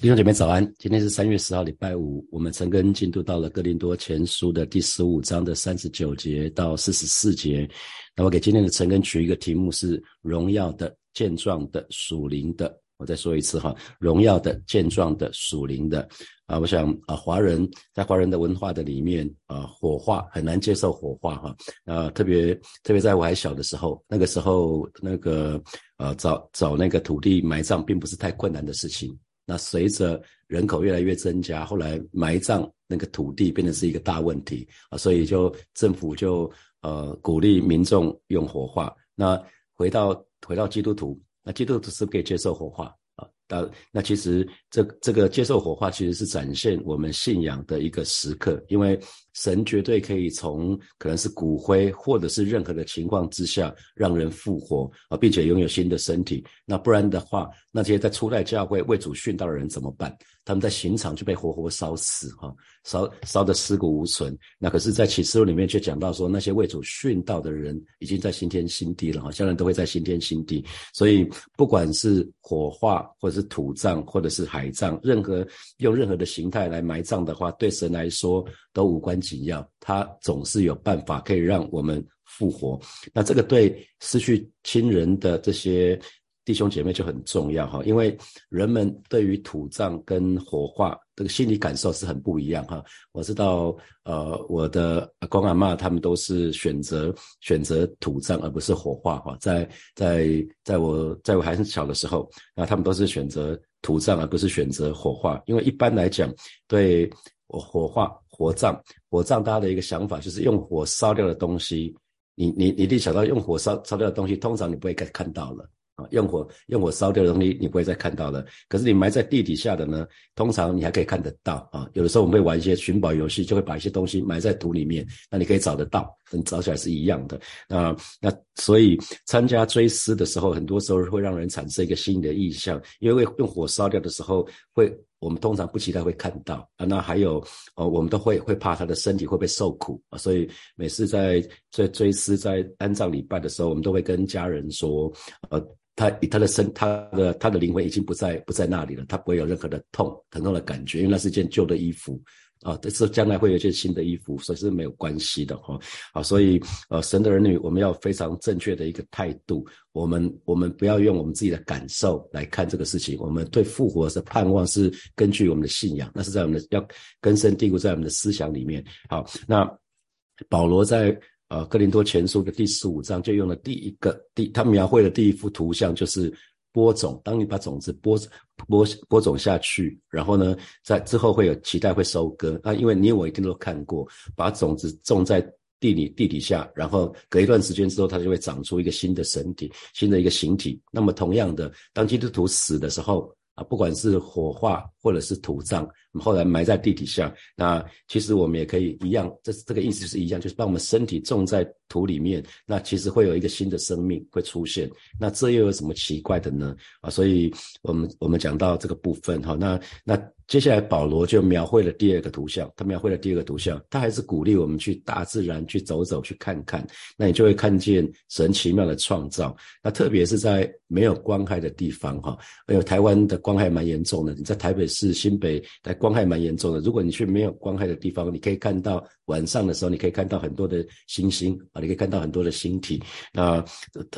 弟兄姐妹早安，今天是三月十号，礼拜五。我们陈根进度到了哥林多前书的第十五章的三十九节到四十四节。那我给今天的陈根取一个题目是“荣耀的、健壮的、属灵的”。我再说一次哈，“荣耀的、健壮的、属灵的”。啊，我想啊，华人在华人的文化的里面啊，火化很难接受火化哈。啊，特别特别在我还小的时候，那个时候那个呃，找找那个土地埋葬，并不是太困难的事情。那随着人口越来越增加，后来埋葬那个土地变成是一个大问题啊，所以就政府就呃鼓励民众用火化。那回到回到基督徒，那基督徒是不是可以接受火化啊。那那其实这这个接受火化其实是展现我们信仰的一个时刻，因为神绝对可以从可能是骨灰或者是任何的情况之下让人复活啊，并且拥有新的身体。那不然的话，那些在初代教会为主殉道的人怎么办？他们在刑场就被活活烧死哈，烧烧的尸骨无存。那可是，在启示录里面却讲到说，那些为主殉道的人已经在新天新地了哈，将来都会在新天新地。所以不管是火化或者是土葬或者是海埋葬，任何用任何的形态来埋葬的话，对神来说都无关紧要。他总是有办法可以让我们复活。那这个对失去亲人的这些。弟兄姐妹就很重要哈，因为人们对于土葬跟火化这个心理感受是很不一样哈。我知道，呃，我的阿公阿妈他们都是选择选择土葬而不是火化哈。在在在我在我还是小的时候，那他们都是选择土葬而不是选择火化，因为一般来讲，对火化火葬火葬，大家的一个想法就是用火烧掉的东西，你你你一定想到用火烧烧掉的东西，通常你不会看看到了。啊，用火用火烧掉的东西，你不会再看到了。可是你埋在地底下的呢，通常你还可以看得到啊。有的时候我们会玩一些寻宝游戏，就会把一些东西埋在土里面，那你可以找得到，跟找起来是一样的。啊，那所以参加追思的时候，很多时候会让人产生一个新的意象，因为用火烧掉的时候，会我们通常不期待会看到啊。那还有哦，我们都会会怕他的身体会不会受苦啊。所以每次在在追思在安葬礼拜的时候，我们都会跟家人说，呃。他以他的身，他的他的灵魂已经不在不在那里了，他不会有任何的痛疼痛的感觉，因为那是件旧的衣服啊，但是将来会有一件新的衣服，所以是没有关系的哈。好，所以呃，神的儿女，我们要非常正确的一个态度，我们我们不要用我们自己的感受来看这个事情，我们对复活的盼望是根据我们的信仰，那是在我们的要根深蒂固在我们的思想里面。好，那保罗在。呃，哥林多前书的第十五章就用了第一个第，他描绘的第一幅图像就是播种。当你把种子播播播种下去，然后呢，在之后会有期待会收割。那因为你我一定都看过，把种子种在地里地底下，然后隔一段时间之后，它就会长出一个新的身体，新的一个形体。那么同样的，当基督徒死的时候啊，不管是火化或者是土葬。后来埋在地底下，那其实我们也可以一样，这这个意思就是一样，就是把我们身体种在土里面，那其实会有一个新的生命会出现。那这又有什么奇怪的呢？啊，所以我们我们讲到这个部分哈，那那接下来保罗就描绘了第二个图像，他描绘了第二个图像，他还是鼓励我们去大自然去走走去看看，那你就会看见神奇妙的创造。那特别是在没有光害的地方哈，还有台湾的光害蛮严重的，你在台北市新北台。光害蛮严重的。如果你去没有光害的地方，你可以看到晚上的时候，你可以看到很多的星星啊，你可以看到很多的星体啊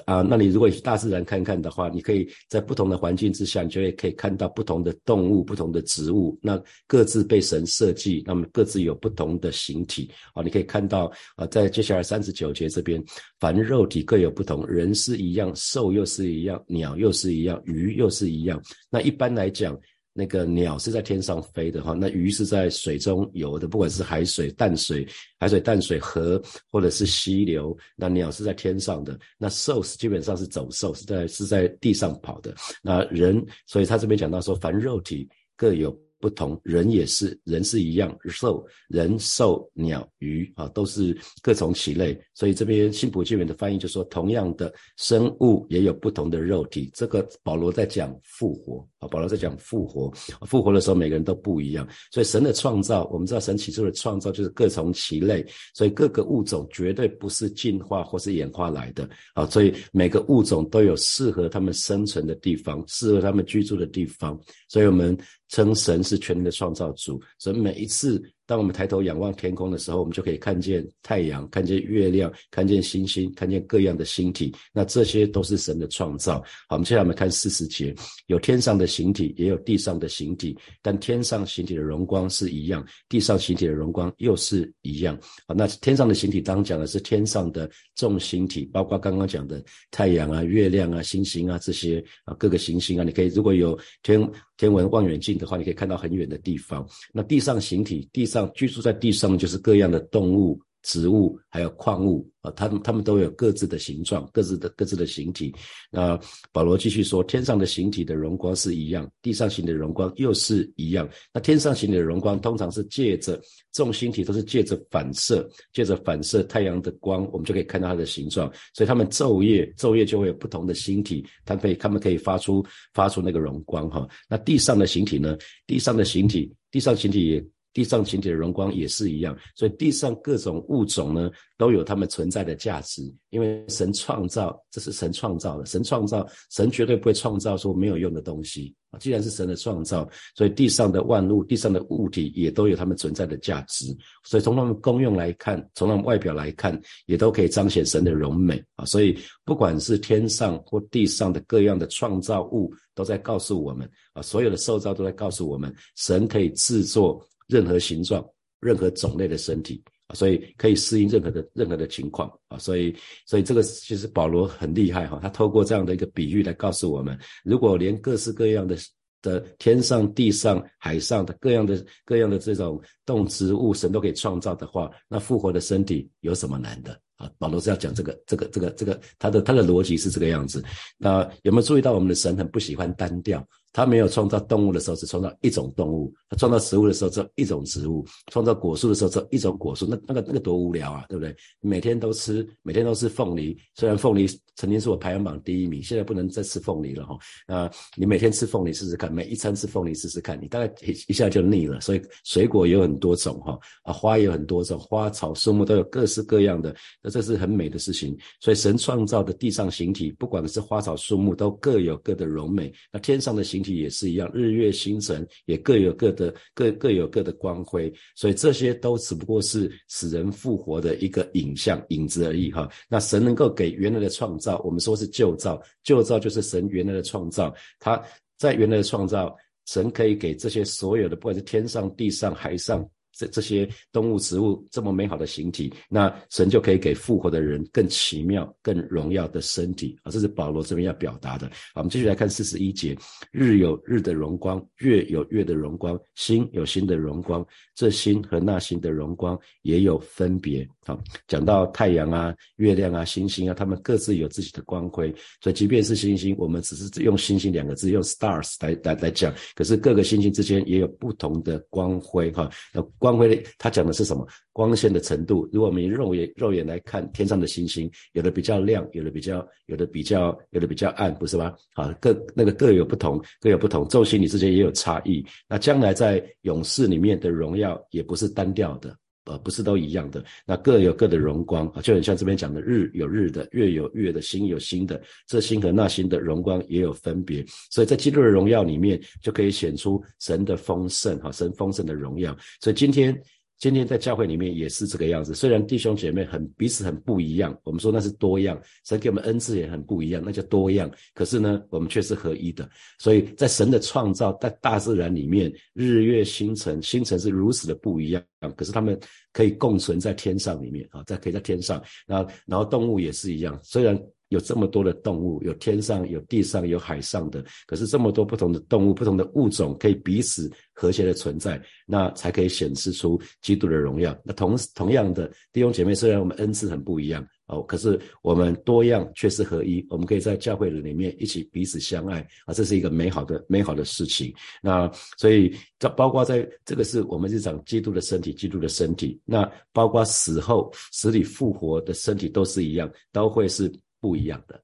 啊。那你如果去大自然看看的话，你可以在不同的环境之下，你就会可以看到不同的动物、不同的植物，那各自被神设计，那么各自有不同的形体啊。你可以看到啊，在接下来三十九节这边，凡肉体各有不同，人是一样，兽又是一样，鸟又是一样，鱼又是一样。那一般来讲。那个鸟是在天上飞的哈，那鱼是在水中游的，不管是海水、淡水、海水、淡水河或者是溪流，那鸟是在天上的。那兽是基本上是走兽，是在是在地上跑的。那人，所以他这边讲到说，凡肉体各有不同，人也是，人是一样，兽、人、兽、鸟、鱼啊，都是各从其类。所以这边新普经文的翻译就说，同样的生物也有不同的肉体。这个保罗在讲复活啊，保罗在讲复活，复活的时候每个人都不一样。所以神的创造，我们知道神起初的创造就是各从其类，所以各个物种绝对不是进化或是演化来的啊。所以每个物种都有适合他们生存的地方，适合他们居住的地方。所以我们。称神是全能的创造主，所以每一次当我们抬头仰望天空的时候，我们就可以看见太阳、看见月亮、看见星星、看见各样的星体。那这些都是神的创造。好，我们接下来我们看四十节，有天上的形体，也有地上的形体，但天上形体的荣光是一样，地上形体的荣光又是一样。好，那天上的形体当讲的是天上的众星体，包括刚刚讲的太阳啊、月亮啊、星星啊这些啊各个行星啊，你可以如果有天。天文望远镜的话，你可以看到很远的地方。那地上形体，地上居住在地上就是各样的动物、植物，还有矿物啊，它们它们都有各自的形状、各自的各自的形体。那保罗继续说，天上的形体的荣光是一样，地上形体的荣光又是一样。那天上形体的荣光通常是借着众星体都是借着反射，借着反射太阳的光，我们就可以看到它的形状。所以它们昼夜昼夜就会有不同的星体，它可以它们可以发出发出那个荣光哈。那地上的形体呢？地上的形体，地上形体也。地上形体的荣光也是一样，所以地上各种物种呢都有它们存在的价值，因为神创造，这是神创造的，神创造，神绝对不会创造说没有用的东西啊。既然是神的创造，所以地上的万物、地上的物体也都有它们存在的价值，所以从它们功用来看，从它们外表来看，也都可以彰显神的荣美啊。所以不管是天上或地上的各样的创造物，都在告诉我们啊，所有的受造都在告诉我们，神可以制作。任何形状、任何种类的身体啊，所以可以适应任何的任何的情况啊，所以所以这个其实保罗很厉害哈，他透过这样的一个比喻来告诉我们，如果连各式各样的的天上、地上、海上的各样的各样的这种动植物，神都可以创造的话，那复活的身体有什么难的啊？保罗是要讲这个这个这个这个他的他的逻辑是这个样子。那有没有注意到我们的神很不喜欢单调？他没有创造动物的时候，只创造一种动物；他创造植物的时候，只有一种植物；创造果树的时候，只有一种果树。那那个那个多无聊啊，对不对？每天都吃，每天都吃凤梨。虽然凤梨曾经是我排行榜第一名，现在不能再吃凤梨了哈。那你每天吃凤梨试试看，每一餐吃凤梨试试看，你大概一一下就腻了。所以水果有很多种哈，啊花有很多种，花草树木都有各式各样的。那这是很美的事情。所以神创造的地上形体，不管是花草树木，都各有各的荣美。那天上的形。体也是一样，日月星辰也各有各的各各有各的光辉，所以这些都只不过是使人复活的一个影像影子而已哈。那神能够给原来的创造，我们说是旧造，旧造就是神原来的创造，他在原来的创造，神可以给这些所有的，不管是天上、地上、海上。这这些动物、植物这么美好的形体，那神就可以给复活的人更奇妙、更荣耀的身体啊！这是保罗这边要表达的。好，我们继续来看四十一节：日有日的荣光，月有月的荣光，星有星的荣光，这星和那星的荣光也有分别。好，讲到太阳啊、月亮啊、星星啊，他们各自有自己的光辉。所以，即便是星星，我们只是用星星两个字，用 stars 来来来讲，可是各个星星之间也有不同的光辉哈。那光。光辉，他讲的是什么？光线的程度。如果我们肉眼肉眼来看天上的星星，有的比较亮，有的比较，有的比较，有的比较暗，不是吗？啊，各那个各有不同，各有不同，昼星你之间也有差异。那将来在勇士里面的荣耀也不是单调的。呃，不是都一样的，那各有各的荣光啊，就很像这边讲的，日有日的，月有月的，星有星的，这星和那星的荣光也有分别，所以在基督的荣耀里面，就可以显出神的丰盛哈，神丰盛的荣耀。所以今天。今天在教会里面也是这个样子，虽然弟兄姐妹很彼此很不一样，我们说那是多样，神给我们恩赐也很不一样，那叫多样。可是呢，我们却是合一的。所以在神的创造，在大自然里面，日月星辰，星辰是如此的不一样，可是他们可以共存在天上里面啊，在可以在天上。然后，然后动物也是一样，虽然。有这么多的动物，有天上、有地上、有海上的，可是这么多不同的动物、不同的物种可以彼此和谐的存在，那才可以显示出基督的荣耀。那同同样的弟兄姐妹，虽然我们恩赐很不一样。哦，可是我们多样却是合一，我们可以在教会里面一起彼此相爱啊，这是一个美好的美好的事情。那所以这包括在这个是我们日常基督的身体，基督的身体，那包括死后死里复活的身体都是一样，都会是不一样的。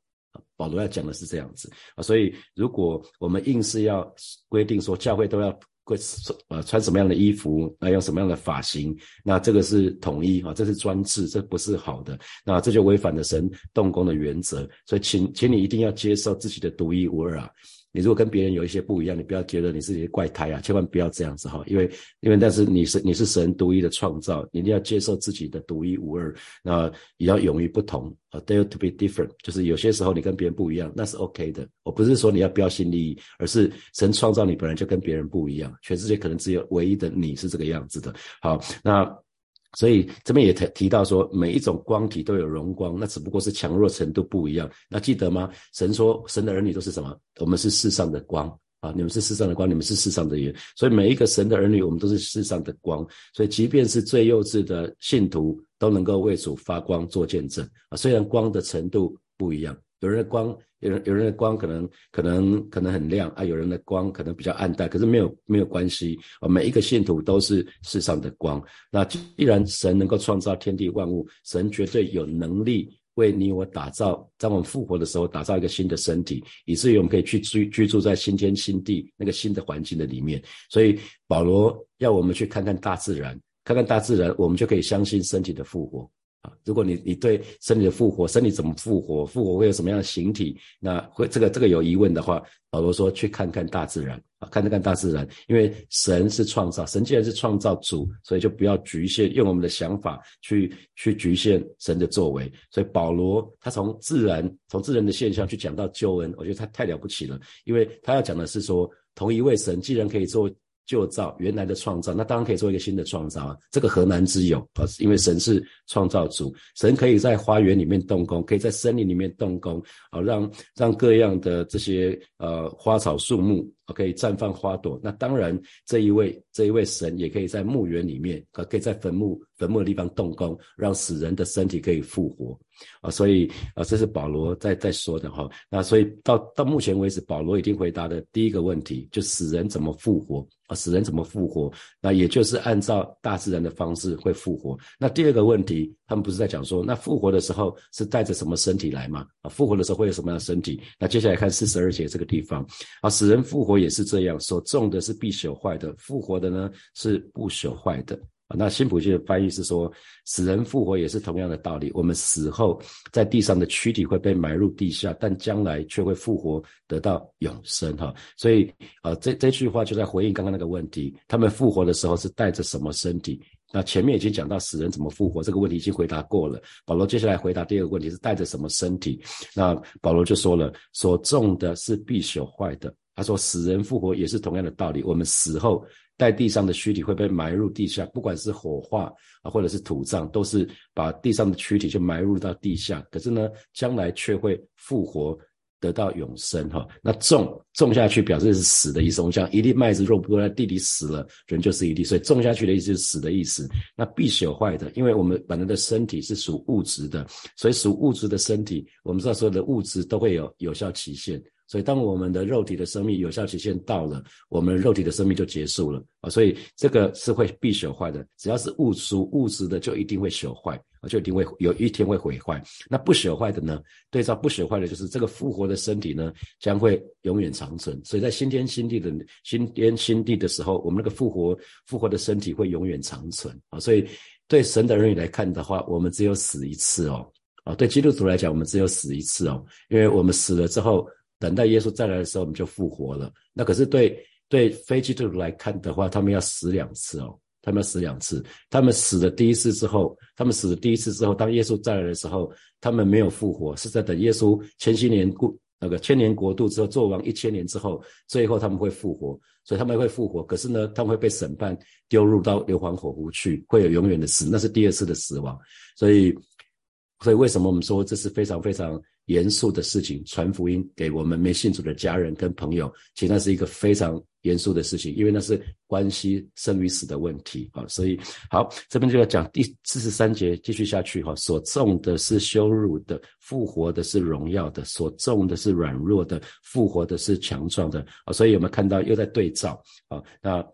保罗要讲的是这样子啊，所以如果我们硬是要规定说教会都要。会呃穿什么样的衣服，那用什么样的发型，那这个是统一啊，这是专制，这不是好的，那这就违反了神动工的原则，所以请请你一定要接受自己的独一无二啊。你如果跟别人有一些不一样，你不要觉得你是一个怪胎啊，千万不要这样子哈，因为因为但是你是你是神独一的创造，你一定要接受自己的独一无二，那也要勇于不同啊，dare to be different，就是有些时候你跟别人不一样，那是 OK 的。我不是说你要标新立异，而是神创造你本来就跟别人不一样，全世界可能只有唯一的你是这个样子的。好，那。所以这边也提提到说，每一种光体都有荣光，那只不过是强弱程度不一样。那记得吗？神说，神的儿女都是什么？我们是世上的光啊！你们是世上的光，你们是世上的盐。所以每一个神的儿女，我们都是世上的光。所以即便是最幼稚的信徒，都能够为主发光做见证啊！虽然光的程度不一样。有人的光，有人有人的光可能可能可能很亮啊，有人的光可能比较暗淡，可是没有没有关系啊。每一个信徒都是世上的光。那既然神能够创造天地万物，神绝对有能力为你我打造，在我们复活的时候打造一个新的身体，以至于我们可以去居居住在新天新地那个新的环境的里面。所以保罗要我们去看看大自然，看看大自然，我们就可以相信身体的复活。如果你你对身体的复活，身体怎么复活，复活会有什么样的形体，那会这个这个有疑问的话，保罗说去看看大自然啊，看看大自然，因为神是创造，神既然是创造主，所以就不要局限用我们的想法去去局限神的作为。所以保罗他从自然从自然的现象去讲到救恩，我觉得他太了不起了，因为他要讲的是说，同一位神既然可以做。旧造原来的创造，那当然可以做一个新的创造啊！这个何难之有啊？因为神是创造主，神可以在花园里面动工，可以在森林里面动工，啊，让让各样的这些呃花草树木可以绽放花朵。那当然，这一位这一位神也可以在墓园里面，可可以在坟墓坟墓的地方动工，让死人的身体可以复活。啊，所以啊，这是保罗在在说的哈。那所以到到目前为止，保罗已经回答的第一个问题，就死人怎么复活啊？死人怎么复活？那也就是按照大自然的方式会复活。那第二个问题，他们不是在讲说，那复活的时候是带着什么身体来吗？啊，复活的时候会有什么样的身体？那接下来看四十二节这个地方啊，死人复活也是这样，所种的是必朽坏的，复活的呢是不朽坏的。啊，那新普的翻译是说，死人复活也是同样的道理。我们死后在地上的躯体会被埋入地下，但将来却会复活，得到永生。哈，所以啊，这这句话就在回应刚刚那个问题：他们复活的时候是带着什么身体？那前面已经讲到死人怎么复活这个问题已经回答过了。保罗接下来回答第二个问题是带着什么身体？那保罗就说了，所种的是必朽坏的。他说，死人复活也是同样的道理。我们死后。在地上的躯体会被埋入地下，不管是火化啊，或者是土葬，都是把地上的躯体就埋入到地下。可是呢，将来却会复活，得到永生哈。那种种下去表示是死的意思。我们讲一粒麦子若不在地里死了，人就是一粒，所以种下去的意思是死的意思。那必朽坏的，因为我们本来的身体是属物质的，所以属物质的身体，我们知道所有的物质都会有有效期限。所以，当我们的肉体的生命有效期限到了，我们肉体的生命就结束了啊！所以这个是会必朽坏的，只要是物属物质的，就一定会朽坏啊，就一定会有一天会毁坏。那不朽坏的呢？对照不朽坏的，就是这个复活的身体呢，将会永远长存。所以在新天新地的新天新地的时候，我们那个复活复活的身体会永远长存啊！所以对神的儿女来看的话，我们只有死一次哦啊！对基督徒来讲，我们只有死一次哦，因为我们死了之后。等待耶稣再来的时候，我们就复活了。那可是对对非基督徒来看的话，他们要死两次哦，他们要死两次。他们死了第一次之后，他们死了第一次之后，当耶稣再来的时候，他们没有复活，是在等耶稣千禧年过那个千年国度之后做完一千年之后，最后他们会复活。所以他们会复活，可是呢，他们会被审判，丢入到硫磺火湖去，会有永远的死，那是第二次的死亡。所以，所以为什么我们说这是非常非常？严肃的事情，传福音给我们没信主的家人跟朋友，其实那是一个非常严肃的事情，因为那是关系生与死的问题啊。所以好，这边就要讲第四十三节，继续下去哈。所种的是羞辱的，复活的是荣耀的；所种的是软弱的，复活的是强壮的啊。所以有没有看到又在对照啊？那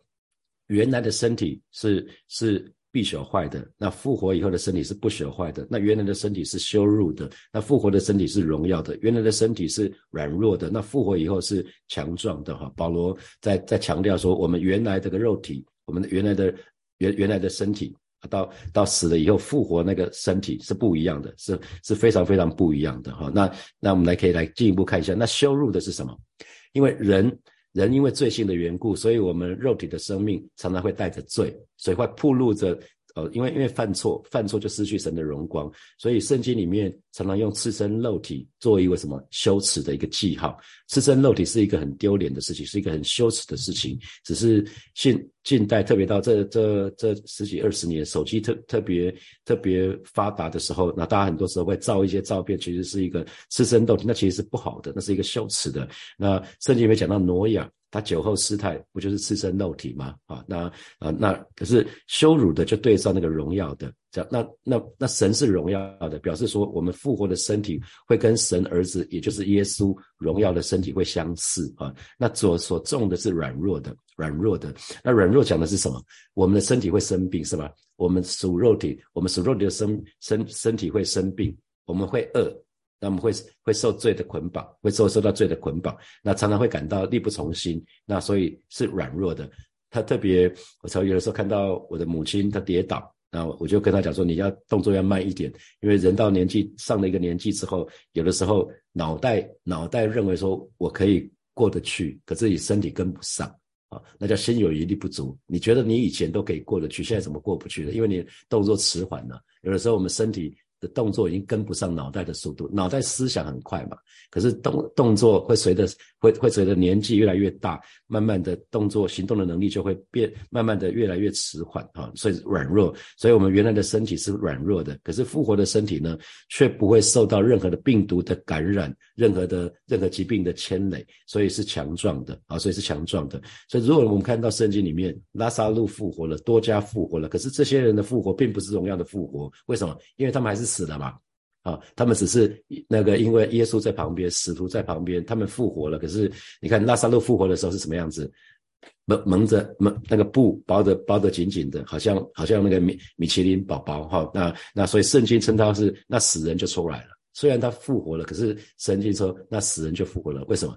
原来的身体是是。必朽坏的，那复活以后的身体是不朽坏的。那原来的身体是羞辱的，那复活的身体是荣耀的。原来的身体是软弱的，那复活以后是强壮的。哈，保罗在在强调说，我们原来这个肉体，我们的原来的原原来的身体，到到死了以后复活那个身体是不一样的，是是非常非常不一样的。哈，那那我们来可以来进一步看一下，那羞辱的是什么？因为人人因为罪性的缘故，所以我们肉体的生命常常会带着罪，所以会暴露着。呃，因为因为犯错，犯错就失去神的荣光，所以圣经里面常常用赤身肉体作为一个什么羞耻的一个记号。赤身肉体是一个很丢脸的事情，是一个很羞耻的事情。只是近近代，特别到这这这十几二十年，手机特特别特别发达的时候，那大家很多时候会照一些照片，其实是一个赤身肉体，那其实是不好的，那是一个羞耻的。那圣经里面讲到挪亚。他酒后失态，不就是赤身肉体吗？啊，那啊那可是羞辱的，就对上那个荣耀的，这样那那那神是荣耀的，表示说我们复活的身体会跟神儿子，也就是耶稣荣耀的身体会相似啊。那所所种的是软弱的，软弱的。那软弱讲的是什么？我们的身体会生病是吧？我们属肉体，我们属肉体的身身身体会生病，我们会饿。那么会会受罪的捆绑，会受受到罪的捆绑，那常常会感到力不从心，那所以是软弱的。他特别，我常有的时候看到我的母亲她跌倒，那我就跟他讲说，你要动作要慢一点，因为人到年纪上了一个年纪之后，有的时候脑袋脑袋认为说我可以过得去，可是你身体跟不上啊，那叫心有余力不足。你觉得你以前都可以过得去，现在怎么过不去了？因为你动作迟缓了。有的时候我们身体。的动作已经跟不上脑袋的速度，脑袋思想很快嘛，可是动动作会随着会会随着年纪越来越大，慢慢的动作行动的能力就会变，慢慢的越来越迟缓啊，所以软弱，所以我们原来的身体是软弱的，可是复活的身体呢，却不会受到任何的病毒的感染，任何的任何疾病的牵累，所以是强壮的啊，所以是强壮的。所以如果我们看到圣经里面拉萨路复活了，多加复活了，可是这些人的复活并不是荣耀的复活，为什么？因为他们还是。死了嘛？啊，他们只是那个，因为耶稣在旁边，使徒在旁边，他们复活了。可是你看，拉萨路复活的时候是什么样子？蒙蒙着蒙那个布包的包得紧紧的，好像好像那个米米其林宝宝哈。那那所以圣经称他是那死人就出来了。虽然他复活了，可是圣经说那死人就复活了。为什么？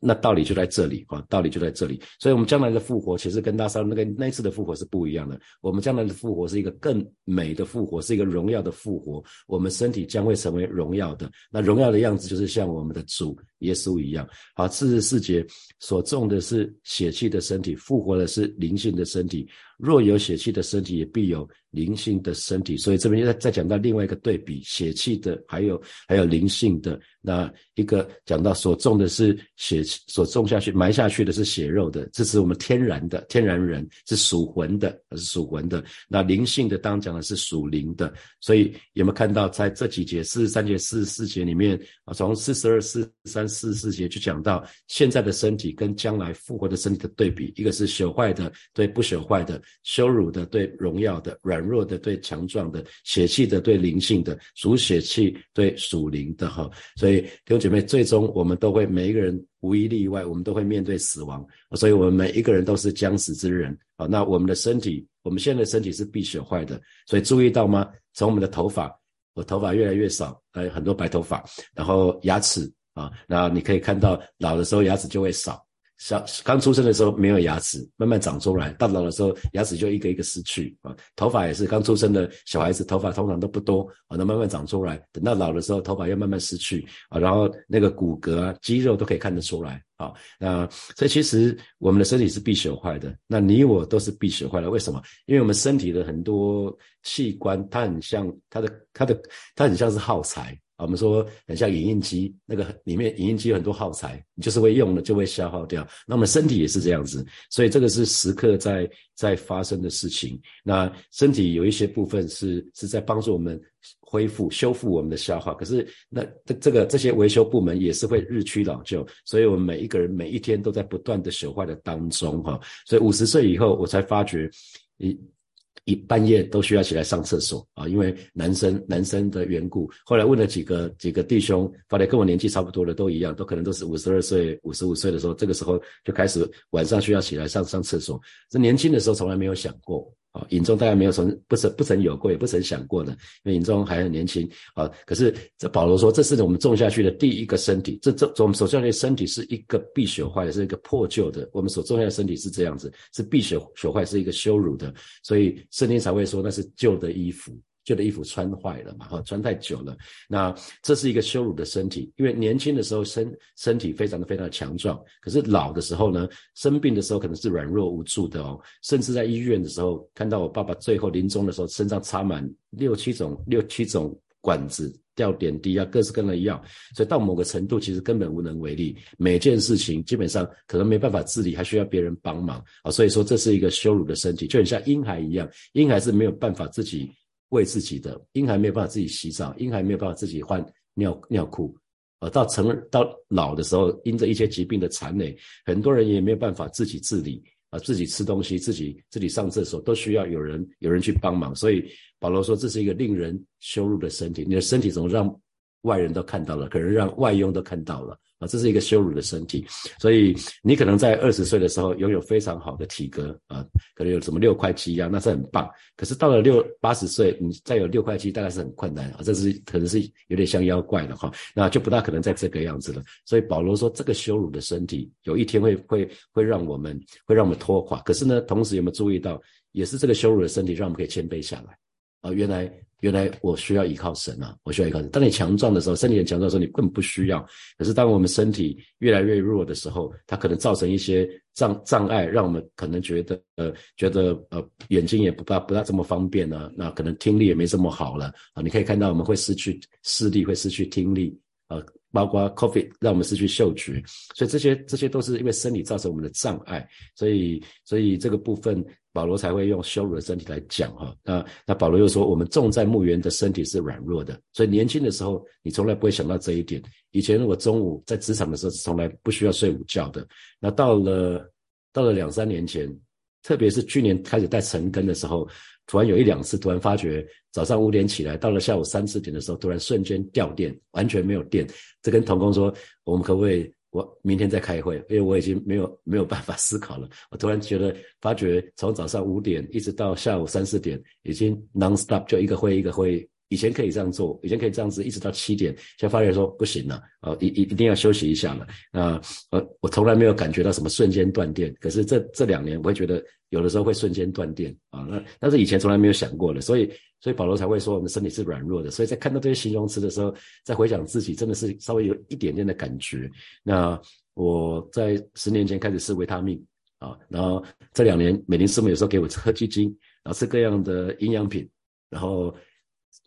那道理就在这里啊，道理就在这里。所以，我们将来的复活其实跟大三那个那次的复活是不一样的。我们将来的复活是一个更美的复活，是一个荣耀的复活。我们身体将会成为荣耀的，那荣耀的样子就是像我们的主耶稣一样。好，四十四节所种的是血气的身体，复活的是灵性的身体。若有血气的身体，也必有灵性的身体。所以这边又再再讲到另外一个对比：血气的，还有还有灵性的。那一个讲到所种的是血，所种下去埋下去的是血肉的，这是我们天然的天然人，是属魂的，是属魂的。那灵性的当讲的是属灵的。所以有没有看到在这几节四十三节、四十四节里面啊，从四十二、四三、四十四节就讲到现在的身体跟将来复活的身体的对比，一个是朽坏的对不朽坏的。羞辱的对荣耀的，软弱的对强壮的，血气的对灵性的，属血气对属灵的哈。所以弟兄姐妹，最终我们都会每一个人无一例外，我们都会面对死亡。所以我们每一个人都是将死之人啊。那我们的身体，我们现在的身体是必朽坏的。所以注意到吗？从我们的头发，我头发越来越少，呃，很多白头发。然后牙齿啊，那你可以看到老的时候牙齿就会少。小刚出生的时候没有牙齿，慢慢长出来，到老的时候牙齿就一个一个失去啊。头发也是刚出生的小孩子，头发通常都不多啊，那慢慢长出来，等到老的时候，头发要慢慢失去啊。然后那个骨骼、肌肉都可以看得出来啊。那所以其实我们的身体是必朽坏的，那你我都是必朽坏的。为什么？因为我们身体的很多器官，它很像它的它的它很像是耗材。我们说很像影印机，那个里面影印机有很多耗材，你就是会用了就会消耗掉。那我们身体也是这样子，所以这个是时刻在在发生的事情。那身体有一些部分是是在帮助我们恢复、修复我们的消化，可是那这这个这些维修部门也是会日趋老旧，所以我们每一个人每一天都在不断的朽坏的当中哈。所以五十岁以后，我才发觉。一半夜都需要起来上厕所啊，因为男生男生的缘故。后来问了几个几个弟兄，发现跟我年纪差不多的都一样，都可能都是五十二岁、五十五岁的时候，这个时候就开始晚上需要起来上上厕所。这年轻的时候从来没有想过。啊，尹中大概没有从不曾不曾有过，也不曾想过的，因为尹中还很年轻啊。可是这保罗说，这是我们种下去的第一个身体，这这我们所种下的身体是一个必朽坏的，是一个破旧的。我们所种下的身体是这样子，是必朽朽坏，是一个羞辱的，所以圣经才会说那是旧的衣服。旧的衣服穿坏了嘛？哈，穿太久了。那这是一个羞辱的身体，因为年轻的时候身身体非常的非常的强壮，可是老的时候呢，生病的时候可能是软弱无助的哦。甚至在医院的时候，看到我爸爸最后临终的时候，身上插满六七种六七种管子，吊点滴啊，各式各样的药。所以到某个程度，其实根本无能为力。每件事情基本上可能没办法自理，还需要别人帮忙啊。所以说，这是一个羞辱的身体，就很像婴孩一样，婴孩是没有办法自己。为自己的婴孩没有办法自己洗澡，婴孩没有办法自己换尿尿裤，呃，到成到老的时候，因着一些疾病的残累，很多人也没有办法自己自理啊，自己吃东西，自己自己上厕所，都需要有人有人去帮忙。所以保罗说，这是一个令人羞辱的身体，你的身体怎么让外人都看到了，可能让外佣都看到了。啊，这是一个羞辱的身体，所以你可能在二十岁的时候拥有非常好的体格啊，可能有什么六块肌啊，那是很棒。可是到了六八十岁，你再有六块肌，大概是很困难啊，这是可能是有点像妖怪了哈，那就不大可能在这个样子了。所以保罗说，这个羞辱的身体有一天会会会让我们会让我们拖垮。可是呢，同时有没有注意到，也是这个羞辱的身体让我们可以谦卑下来啊？原来。原来我需要依靠神啊！我需要依靠神。当你强壮的时候，身体很强壮的时候，你根本不需要。可是当我们身体越来越弱的时候，它可能造成一些障障碍，让我们可能觉得呃，觉得呃，眼睛也不大不大这么方便呢。那可能听力也没这么好了啊。你可以看到我们会失去视力，会失去听力啊。包括 COVID 让我们失去嗅觉，所以这些这些都是因为生理造成我们的障碍，所以所以这个部分保罗才会用羞辱的身体来讲哈。那那保罗又说，我们种在墓园的身体是软弱的，所以年轻的时候你从来不会想到这一点。以前我中午在职场的时候是从来不需要睡午觉的，那到了到了两三年前，特别是去年开始带晨更的时候。突然有一两次，突然发觉早上五点起来，到了下午三四点的时候，突然瞬间掉电，完全没有电。这跟童工说，我们可不可以我明天再开会？因为我已经没有没有办法思考了。我突然觉得，发觉从早上五点一直到下午三四点，已经 non stop 就一个会一个会。以前可以这样做，以前可以这样子一直到七点，现在发觉说不行了，哦，一一一定要休息一下了。那呃，我从来没有感觉到什么瞬间断电，可是这这两年我会觉得有的时候会瞬间断电啊。那但是以前从来没有想过的，所以所以保罗才会说我们身体是软弱的。所以在看到这些形容词的时候，在回想自己，真的是稍微有一点点的感觉。那我在十年前开始吃维他命啊，然后这两年美林师母有时候给我喝鸡精，然后吃各样的营养品，然后。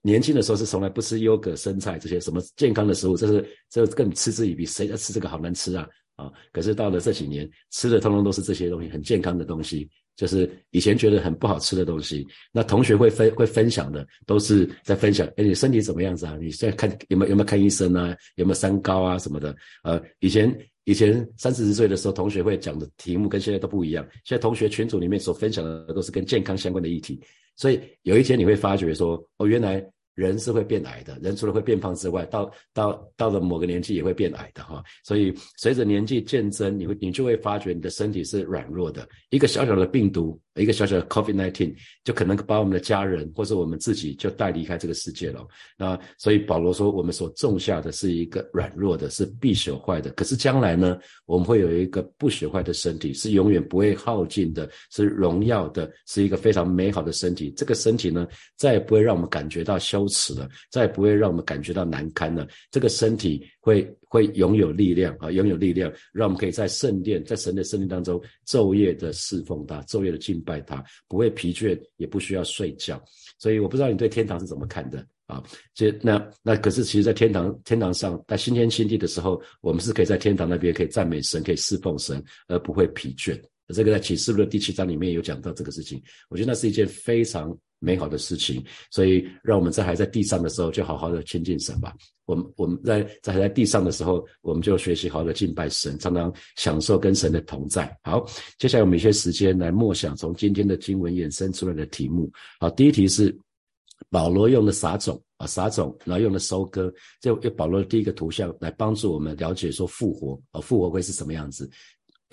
年轻的时候是从来不吃优格、生菜这些什么健康的食物，这是这更嗤之以鼻，谁在吃这个好难吃啊啊！可是到了这几年，吃的通通都是这些东西，很健康的东西，就是以前觉得很不好吃的东西。那同学会分会分享的，都是在分享，哎，你身体怎么样子啊？你现在看有没有有没有看医生啊？有没有三高啊什么的？呃，以前以前三四十岁的时候，同学会讲的题目跟现在都不一样。现在同学群组里面所分享的都是跟健康相关的议题。所以有一天你会发觉说，哦，原来人是会变矮的，人除了会变胖之外，到到到了某个年纪也会变矮的哈。所以随着年纪渐增，你会你就会发觉你的身体是软弱的，一个小小的病毒。一个小小的 COVID-19 就可能把我们的家人或者我们自己就带离开这个世界了。那所以保罗说，我们所种下的是一个软弱的，是必朽坏的。可是将来呢，我们会有一个不朽坏的身体，是永远不会耗尽的，是荣耀的，是一个非常美好的身体。这个身体呢，再也不会让我们感觉到消羞耻了，再也不会让我们感觉到难堪了。这个身体会。会拥有力量啊，拥有力量，让我们可以在圣殿，在神的圣殿当中昼夜的侍奉他，昼夜的敬拜他，不会疲倦，也不需要睡觉。所以我不知道你对天堂是怎么看的。啊，这那那可是其实，在天堂天堂上，在新天新地的时候，我们是可以在天堂那边可以赞美神，可以侍奉神，而不会疲倦。这个在启示录第七章里面有讲到这个事情，我觉得那是一件非常美好的事情。所以，让我们在还在地上的时候，就好好的亲近神吧。我们我们在在还在地上的时候，我们就学习好的敬拜神，常常享受跟神的同在。好，接下来我们一些时间来默想从今天的经文衍生出来的题目。好，第一题是保罗用的撒种啊，撒种，然后用的收割，就用保罗的第一个图像来帮助我们了解说复活啊，复活会是什么样子。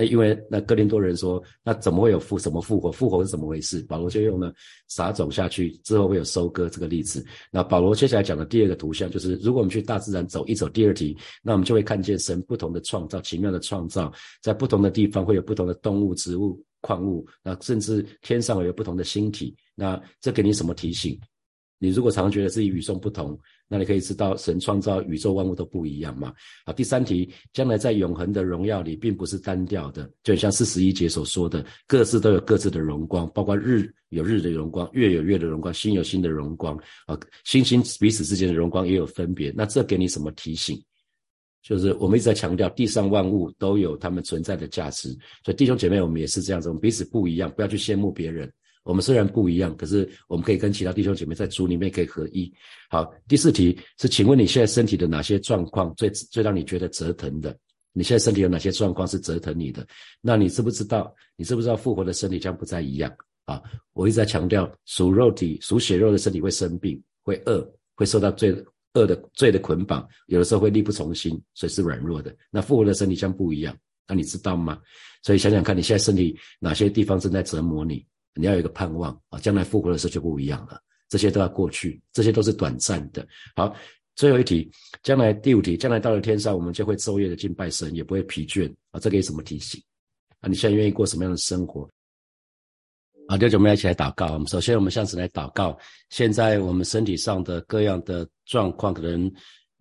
因为那哥林多人说，那怎么会有复什么复活？复活是怎么回事？保罗就用了撒种下去之后会有收割这个例子。那保罗接下来讲的第二个图像就是，如果我们去大自然走一走，第二题，那我们就会看见神不同的创造，奇妙的创造，在不同的地方会有不同的动物、植物、矿物，那甚至天上有不同的星体。那这给你什么提醒？你如果常常觉得自己与众不同，那你可以知道神创造宇宙万物都不一样嘛。好，第三题，将来在永恒的荣耀里，并不是单调的，就像四十一节所说的，各自都有各自的荣光，包括日有日的荣光，月有月的荣光，星有星的荣光啊，星星彼此之间的荣光也有分别。那这给你什么提醒？就是我们一直在强调，地上万物都有它们存在的价值。所以弟兄姐妹，我们也是这样子，我们彼此不一样，不要去羡慕别人。我们虽然不一样，可是我们可以跟其他弟兄姐妹在主里面可以合一。好，第四题是，请问你现在身体的哪些状况最最让你觉得折腾的？你现在身体有哪些状况是折腾你的？那你知不知道？你知不知道复活的身体将不再一样？啊，我一直在强调，属肉体、属血肉的身体会生病、会饿、会受到罪恶的罪的捆绑，有的时候会力不从心，所以是软弱的。那复活的身体将不一样，那你知道吗？所以想想看你现在身体哪些地方正在折磨你？你要有一个盼望啊，将来复活的时候就不一样了。这些都要过去，这些都是短暂的。好，最后一题，将来第五题，将来到了天上，我们就会昼夜的敬拜神，也不会疲倦啊。这给什么提醒啊？你现在愿意过什么样的生活？好，弟兄们一起来祷告。我们首先，我们向神来祷告。现在我们身体上的各样的状况，可能。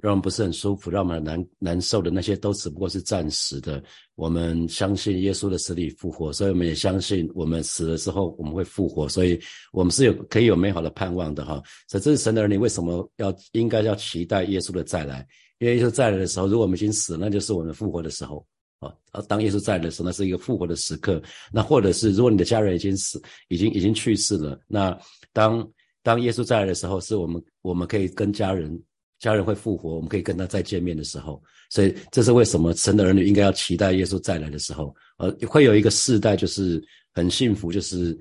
让我们不是很舒服，让我们难难受的那些，都只不过是暂时的。我们相信耶稣的死里复活，所以我们也相信我们死了之后我们会复活，所以我们是有可以有美好的盼望的哈。所以这是神的儿女为什么要应该要期待耶稣的再来？因为耶稣再来的时候，如果我们已经死，那就是我们复活的时候啊。当耶稣再来的时候，那是一个复活的时刻。那或者是如果你的家人已经死，已经已经去世了，那当当耶稣再来的时候，是我们我们可以跟家人。家人会复活，我们可以跟他再见面的时候，所以这是为什么神的儿女应该要期待耶稣再来的时候，呃，会有一个世代就是很幸福，就是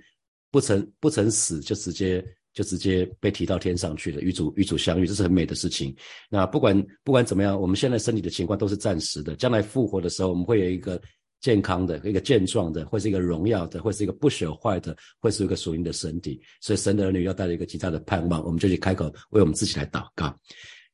不曾不曾死就直接就直接被提到天上去了，与主与主相遇，这是很美的事情。那不管不管怎么样，我们现在身体的情况都是暂时的，将来复活的时候，我们会有一个健康的、一个健壮的，会是一个荣耀的，会是一个不朽坏的，会是一个属灵的身体。所以神的儿女要带着一个极大的盼望，我们就去开口为我们自己来祷告。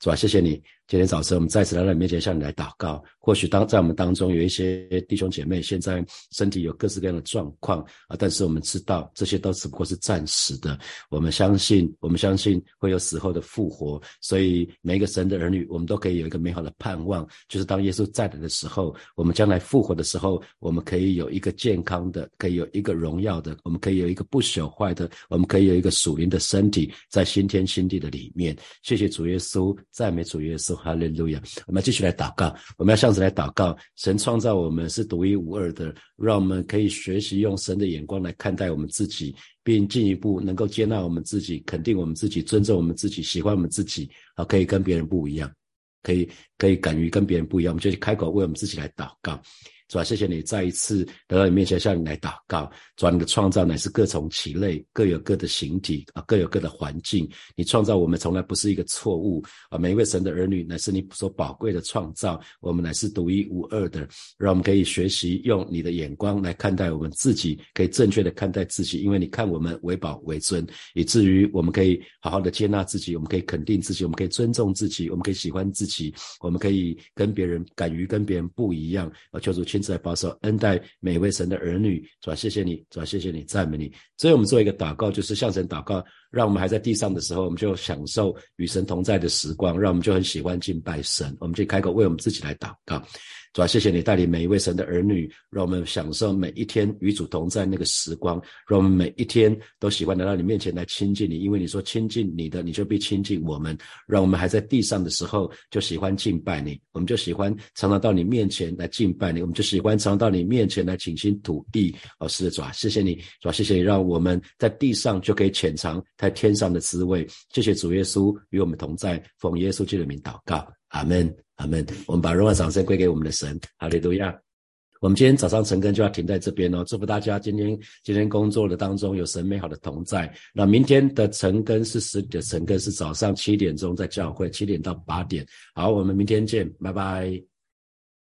是吧？谢谢你。今天早晨，我们再次来到你面前，向你来祷告。或许当在我们当中有一些弟兄姐妹，现在身体有各式各样的状况啊，但是我们知道这些都只不过是暂时的。我们相信，我们相信会有死后的复活。所以每一个神的儿女，我们都可以有一个美好的盼望，就是当耶稣再来的时候，我们将来复活的时候，我们可以有一个健康的，可以有一个荣耀的，我们可以有一个不朽坏的，我们可以有一个属灵的身体，在新天新地的里面。谢谢主耶稣，赞美主耶稣。哈利路亚！我们继续来祷告，我们要向神来祷告。神创造我们是独一无二的，让我们可以学习用神的眼光来看待我们自己，并进一步能够接纳我们自己，肯定我们自己，尊重我们自己，喜欢我们自己，啊，可以跟别人不一样，可以可以敢于跟别人不一样。我们就去开口为我们自己来祷告。主啊，谢谢你再一次来到你面前向你来祷告。主啊，你的创造乃是各从其类，各有各的形体啊，各有各的环境。你创造我们从来不是一个错误啊，每一位神的儿女乃是你所宝贵的创造，我们乃是独一无二的。让我们可以学习用你的眼光来看待我们自己，可以正确的看待自己，因为你看我们为宝为尊，以至于我们可以好好的接纳自己，我们可以肯定自己，我们可以尊重自己，我们可以喜欢自己，我们可以跟别人敢于跟别人不一样啊，求主亲。在保守恩待每位神的儿女，主啊谢谢你，主啊谢谢你，赞美你。所以，我们做一个祷告，就是向神祷告，让我们还在地上的时候，我们就享受与神同在的时光，让我们就很喜欢敬拜神。我们就开口为我们自己来祷告。主啊，谢谢你带领每一位神的儿女，让我们享受每一天与主同在那个时光，让我们每一天都喜欢来到你面前来亲近你，因为你说亲近你的，你就必亲近我们。让我们还在地上的时候就喜欢敬拜你，我们就喜欢常常到你面前来敬拜你，我们就喜欢常到你面前来倾心吐意。哦，是的，主啊，谢谢你，主啊，谢谢你，让我们在地上就可以浅尝在天上的滋味。谢谢主耶稣与我们同在，奉耶稣基督的名祷告，阿门。阿门。我们把荣耀掌声归给我们的神，哈利路亚。我们今天早上晨更就要停在这边哦，祝福大家今天今天工作的当中有神美好的同在。那明天的晨更是十的晨更是早上七点钟在教会，七点到八点。好，我们明天见，拜拜。